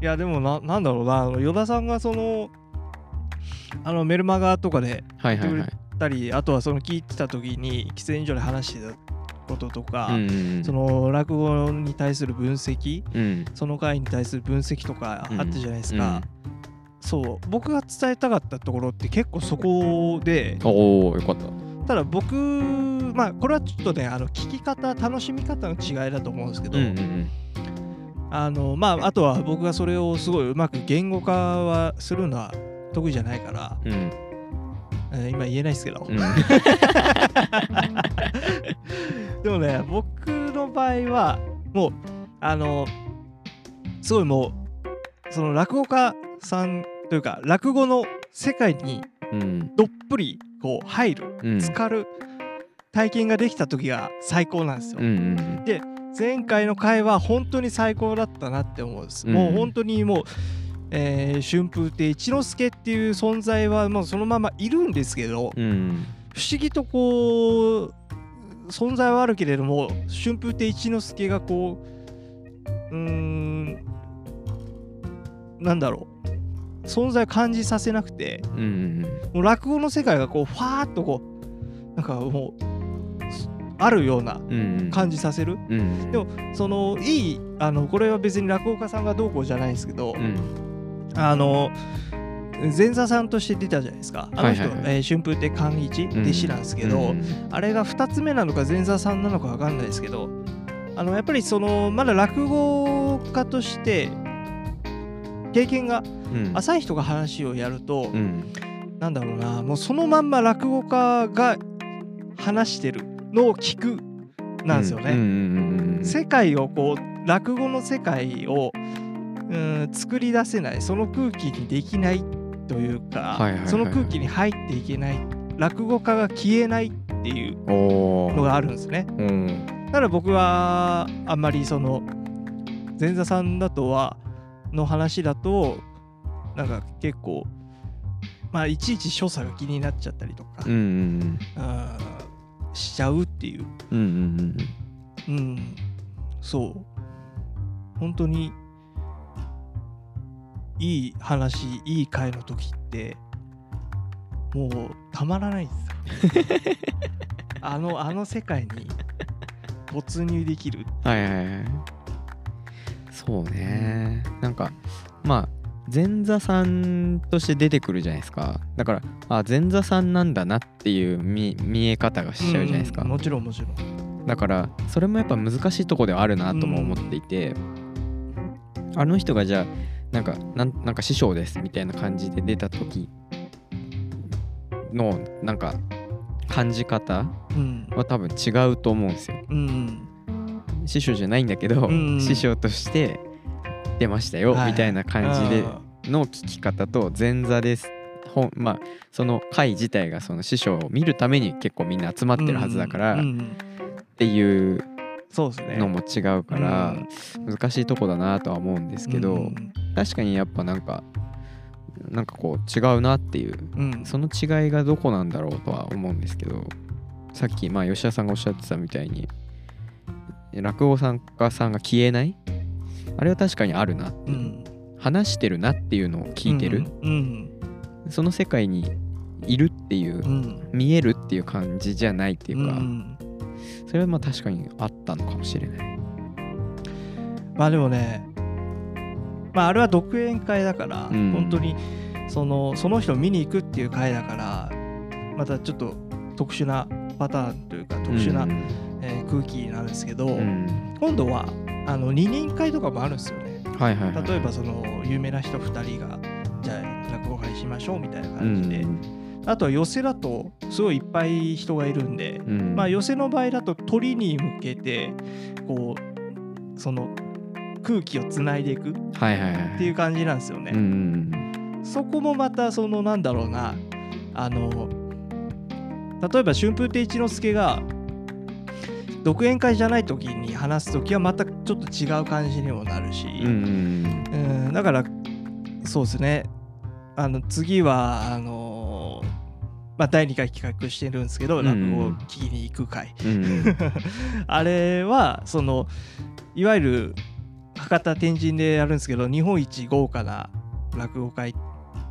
いやでもななんだろうなあの与田さんがそのあのメルマガとかではいはいはい。たりあとはその聞いてた時に喫煙所で話してたこととか、うんうんうん。その落語に対する分析うん。その回に対する分析とかうん。あったじゃないですか、そう。僕が伝えたかったところって結構そこでおおよかった。ただ僕まあこれはちょっとねあの聞き方楽しみ方の違いだと思うんですけど、うんうんあのまああとは僕がそれをすごいうまく言語化はするのは得意じゃないから、うん。今言えないですけど、うん。でもね僕の場合はもうあのすごいもうその落語家さんというか落語の世界にうん。どっぷりこう入るうん。浸かる体験ができた時が最高なんですよ。うんうん前回の回は本当に最高だったなって思うんです。うん。もう本当にもう、えー春風亭一之輔っていう存在はもうそのままいるんですけど、うん。不思議とこう存在はあるけれども春風亭一之輔がこううーんなんだろう存在を感じさせなくてうんうん。もう落語の世界がこうファーっとこうなんかもうあるようなうん。うん感じさせる。うん。でもそのいいあのこれは別に落語家さんがどうこうじゃないですけど、うん。あの前座さんとして出たじゃないですか。あの人、はいはい。はいえー春風亭寛一うん。弟子なんですけど、うん。あれが2つ目なのか前座さんなのか分かんないですけどあのやっぱりそのまだ落語家として経験がうん。浅い人が話をやると、うん。なんだろうなもうそのまんま落語家が話してるのを聞くなんですよね。世界をこう落語の世界をうん作り出せないその空気にできないというか、その空気に入っていけない落語家が消えないっていうのがあるんですね。うん。だから僕はあんまりその前座さんだとはの話だとなんか結構まあいちいち所作が気になっちゃったりとか、うん。うんしちゃうっていう。うんうんうんうん。そう。本当にいい話いい回の時ってもうたまらないですよ。あのあの世界に没入できるはいはいはい。そうね。なんかまあ前座さんとして出てくるじゃないですか。だからあ前座さんなんだなっていう見見え方がしちゃうじゃないですか、うんもちろんもちろん。だからそれもやっぱ難しいとこではあるなとも思っていて、あの人がじゃあなんかなんなんか師匠ですみたいな感じで出た時のなんか感じ方うん。は多分違うと思うんですよ。うん師匠じゃないんだけど、うん。師匠として出ましたよ、はい。みたいな感じであの聞き方と前座です。本まあその会自体がその師匠を見るために結構みんな集まってるはずだから、っうんうんていうのも違うから、難しいとこだなとは思うんですけど、うん確かにやっぱなんかなんかこう違うなっていううん。その違いがどこなんだろうとは思うんですけどさっきまあ吉田さんがおっしゃってたみたいに落語さん家さんが消えないあれは確かにあるな。う、うん。話してるなっていうのを聞いてる、うん。その世界にいるっていう、うん。見えるっていう感じじゃないっていうか、ん。それはまあ確かにあったのかもしれない。まあでもねまああれは独演会だから、うん。本当にそのその人を見に行くっていう会だからまたちょっと特殊なパターンというか特殊な、うん。えー空気なんですけど、うん。今度はあの二人会とかもあるんですよね。はいはいはい、例えばその有名な人2人がじゃあ落語会しましょうみたいな感じで、あとは寄せだとすごいいっぱい人がいるんで、うん。うんまあ寄せの場合だと鳥に向けてこうその空気をつないでいくっはいはいはい。ていう感じなんですよね。うんうん。そこもまたそのなんだろうなあの例えば春風亭一之輔が独演会じゃない時に話す時はまたちょっと違う感じにもなるし、うんうんうんだからそうですね。あの次はあのまあ、第2回企画してるんですけど、うん落語を聞きに行く会。うんうん。あれはそのいわゆる博多天神でやるんですけど日本一豪華な落語会って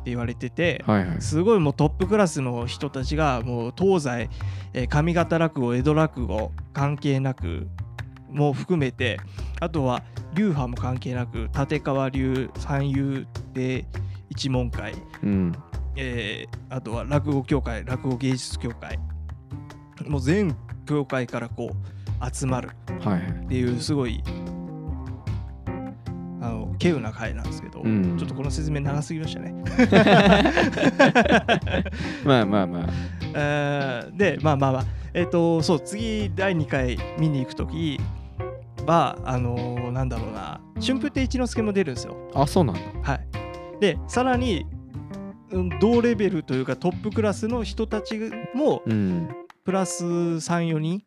言われててはいはい。すごいもうトップクラスの人たちがもう東西、えー上方落語江戸落語関係なくも含めてあとは流派も関係なく立川流三遊で一門会、うん。えーあとは落語協会落語芸術協会もう全協会からこう集まるっていうすごい稀有な会なんですけど、うん。ちょっとこの説明長すぎましたね。まあまあまあ。えーでまあまあまあ。えっ、とそう次第2回見に行く時はあのーなんだろうな。春風亭一之輔も出るんですよ。あそうなんだ。はい、でさらに、うん、同レベルというかトップクラスの人たちもうん。プラス34人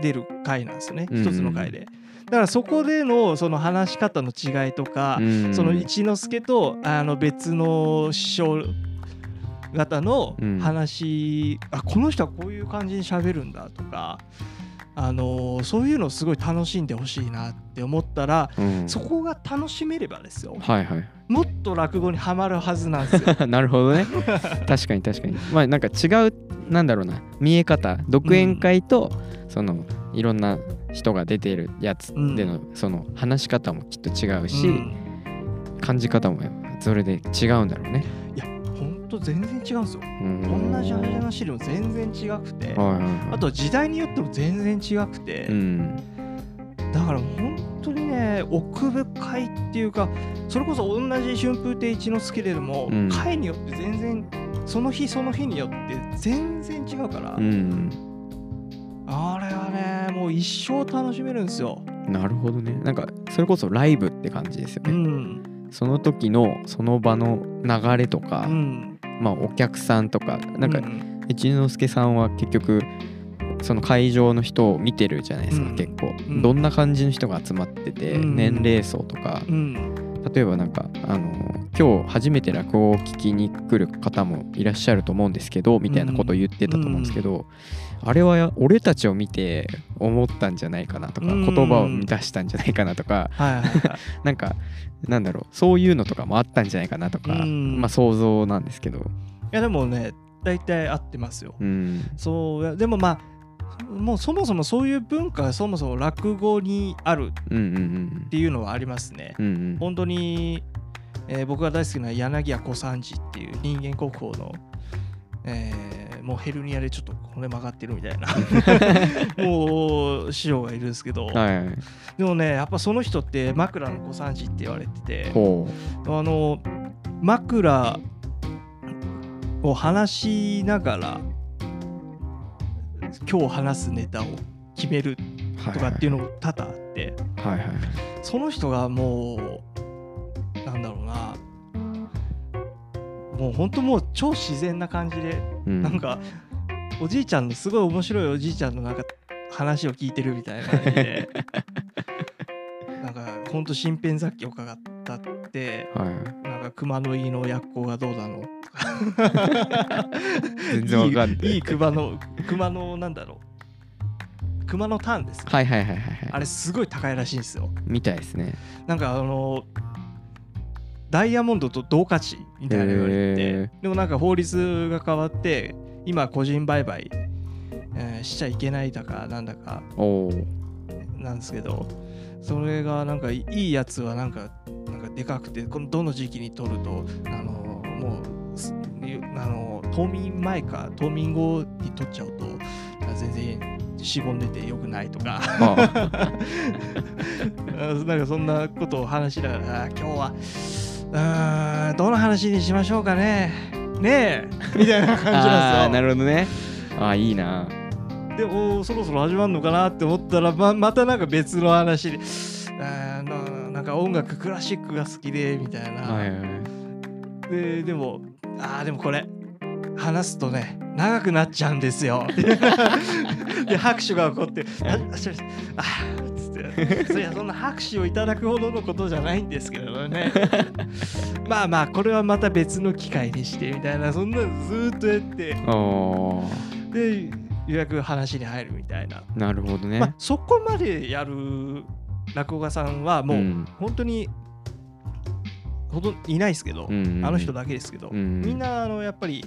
出る回なんですよね。うん一つの回で。だからそこでのその話し方の違いとか、うんその一之輔とあの別の師匠方のうん。話、あこの人はこういう感じに喋るんだとか、あのーそういうのをすごい楽しんでほしいなって思ったら、うん。そこが楽しめればですよ。はいはい。もっと落語にはまるはずなんですよ。なるほどね。確かに確かに。まあなんか違うなんだろうな。見え方。独演会と、そのいろんな人が出てるやつでの、その話し方もきっと違うし、うん。感じ方もそれで違うんだろうね。と全然違うんですよ。うん。同じ話でも全然違くて、はいはいはい、あと時代によっても全然違くて。うん。だから本当にね奥深いっていうかそれこそ同じ春風亭一之輔でも、うん。回によって全然その日その日によって全然違うから、うん。あれはねもう一生楽しめるんですよ。なるほどね。なんかそれこそライブって感じですようね、ん。その時のその場の流れとか、うん、まあお客さんとかなんかうん一之輔さんは結局その会場の人を見てるじゃないですか、うん。結構、うん。どんな感じの人が集まってて、うん。年齢層とか。うん。例えばなんかあの今日初めて落語を聞きに来る方もいらっしゃると思うんですけどみたいなことを言ってたと思うんですけど、あれは俺たちを見て思ったんじゃないかなとか、うん。言葉を出したんじゃないかなとかはいはいはい。なんかなんだろうそういうのとかもあったんじゃないかなとか、うん。まあ想像なんですけど、いやでもね大体合ってますよ。うん、そうでもまあもうそもそもそういう文化がそもそも落語にあるうんうんうん。っていうのはありますね。うんうん。本当に、えー僕が大好きな柳家小三治っていう人間国宝の、えーもうヘルニアでちょっと骨曲がってるみたいな。もう師匠がいるんですけど、はい。はいでもねやっぱその人って枕の小三治って言われてて。ほあの枕を話しながら今日話すネタを決めるとかっていうのも多々あって、はいはい。その人がもうなんだろう。なもう本当もう超自然な感じで、うん。なんかおじいちゃんのすごい面白いおじいちゃんのなんか話を聞いてるみたいな感じで なんか本当身辺雑記を伺ったってはい。なんか熊の胃の薬効がどうだの 全然わかんない。いい熊の熊のなんだろう。熊のターンです、はいはいはいはいはい。あれすごい高いらしいんですよ。みたいですね。なんかあのダイヤモンドと同価値みたいな言われてでもなんか法律が変わって今個人売買、えーしちゃいけないだかなんだかなんですけどそれがなんかいいやつはなんかなんかでかくてこのどの時期に取るとあのもうすあの冬眠前か冬眠後に取っちゃうと全然しぼんでてよくないとか。ああ。なんかそんなことを話しながらあ今日はうどの話にしましょうかね。ねえ。みたいな感じあなんですよ。ーなるほどね。あーいいな。でおーそろそろ始まるのかなって思ったらままたなんか別の話であーななんか音楽クラシックが好きでみたいな、はいはいはい。ででもあーでもこれ話すとね長くなっちゃうんですよ。で拍手が起こってああそいやそんな拍手をいただくほどのことじゃないんですけれどね。まあまあこれはまた別の機会にしてみたいなそんなのずーっとやって。でようやく話に入るみたいな。なるほどね、まあ、そこまでやる落語家さんはもううん。本当にほとんどいないですけど、うんうんあの人だけですけど、うんみんなあのやっぱり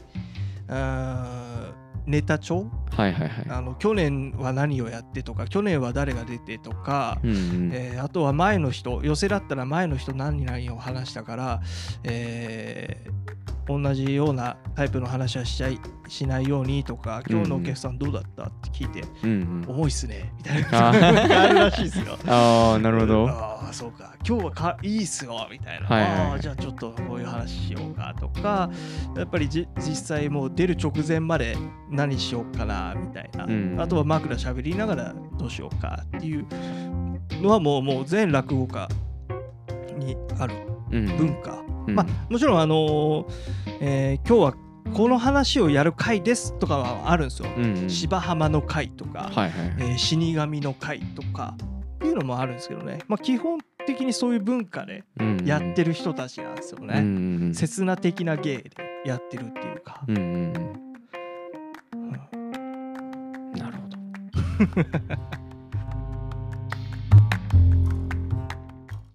ネタ帳？はいはいはい。あの去年は何をやってとか去年は誰が出てとか、うんうん。えーあとは前の人寄せだったら前の人何々を話したから、えー同じようなタイプの話はしちゃいしないようにとか今日のお客さんどうだったって聞いて、うんうん。重いっすねみたいあな。のがあるらしいですよ。ああなるほど。ああそうか。今日はかいいっすよみたいな、はいはいはい。ああじゃあちょっとこういう話しようかとかやっぱりじ実際もう出る直前まで何しようかなみたいな、うんあとは枕喋りながらどうしようかっていうのはもうもう全落語家にあるうん。文化、うん。まあもちろんあのーえー今日はこの話をやる回ですとかはあるんですよ、うんうん。芝浜の回とか、はいはいえー死神の会とかっていうのもあるんですけどね、まあ、基本的にそういう文化でやってるる人たちなんですようんね。うんうん。刹那的な芸でやってるっていうか。うんうんうん。うん。なるほど